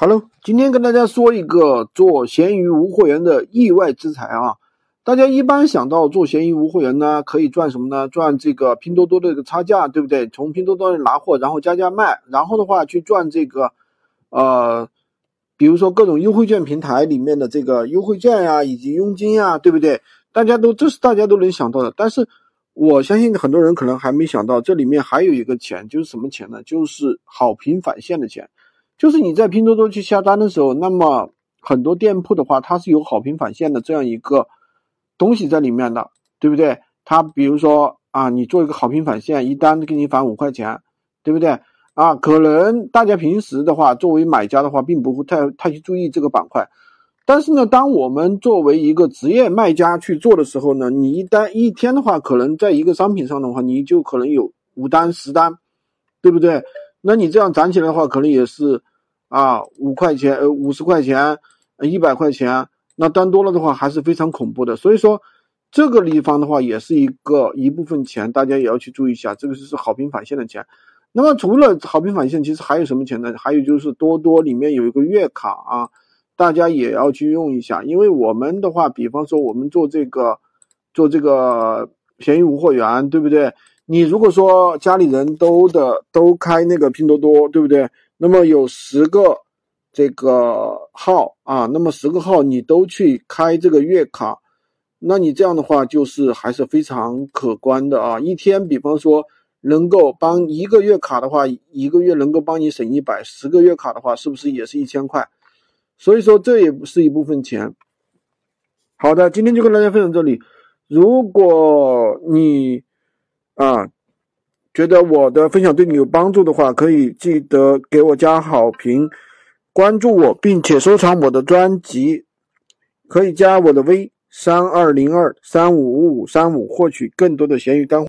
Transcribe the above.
Hello，今天跟大家说一个做闲鱼无货源的意外之财啊！大家一般想到做闲鱼无货源呢，可以赚什么呢？赚这个拼多多的这个差价，对不对？从拼多多拿货，然后加价卖，然后的话去赚这个，呃，比如说各种优惠券平台里面的这个优惠券呀，以及佣金呀，对不对？大家都这是大家都能想到的，但是我相信很多人可能还没想到，这里面还有一个钱，就是什么钱呢？就是好评返现的钱。就是你在拼多多去下单的时候，那么很多店铺的话，它是有好评返现的这样一个东西在里面的，对不对？它比如说啊，你做一个好评返现，一单给你返五块钱，对不对？啊，可能大家平时的话，作为买家的话，并不会太太去注意这个板块，但是呢，当我们作为一个职业卖家去做的时候呢，你一单一天的话，可能在一个商品上的话，你就可能有五单十单，对不对？那你这样攒起来的话，可能也是。啊，五块钱，呃，五十块钱，一百块钱，那单多了的话还是非常恐怖的。所以说，这个地方的话也是一个一部分钱，大家也要去注意一下。这个是好评返现的钱。那么除了好评返现，其实还有什么钱呢？还有就是多多里面有一个月卡啊，大家也要去用一下。因为我们的话，比方说我们做这个，做这个闲鱼无货源，对不对？你如果说家里人都的都开那个拼多多，对不对？那么有十个这个号啊，那么十个号你都去开这个月卡，那你这样的话就是还是非常可观的啊。一天，比方说能够帮一个月卡的话，一个月能够帮你省一百，十个月卡的话，是不是也是一千块？所以说这也不是一部分钱。好的，今天就跟大家分享这里。如果你啊。觉得我的分享对你有帮助的话，可以记得给我加好评，关注我，并且收藏我的专辑。可以加我的微三二零二三五五五三五，获取更多的闲鱼干货。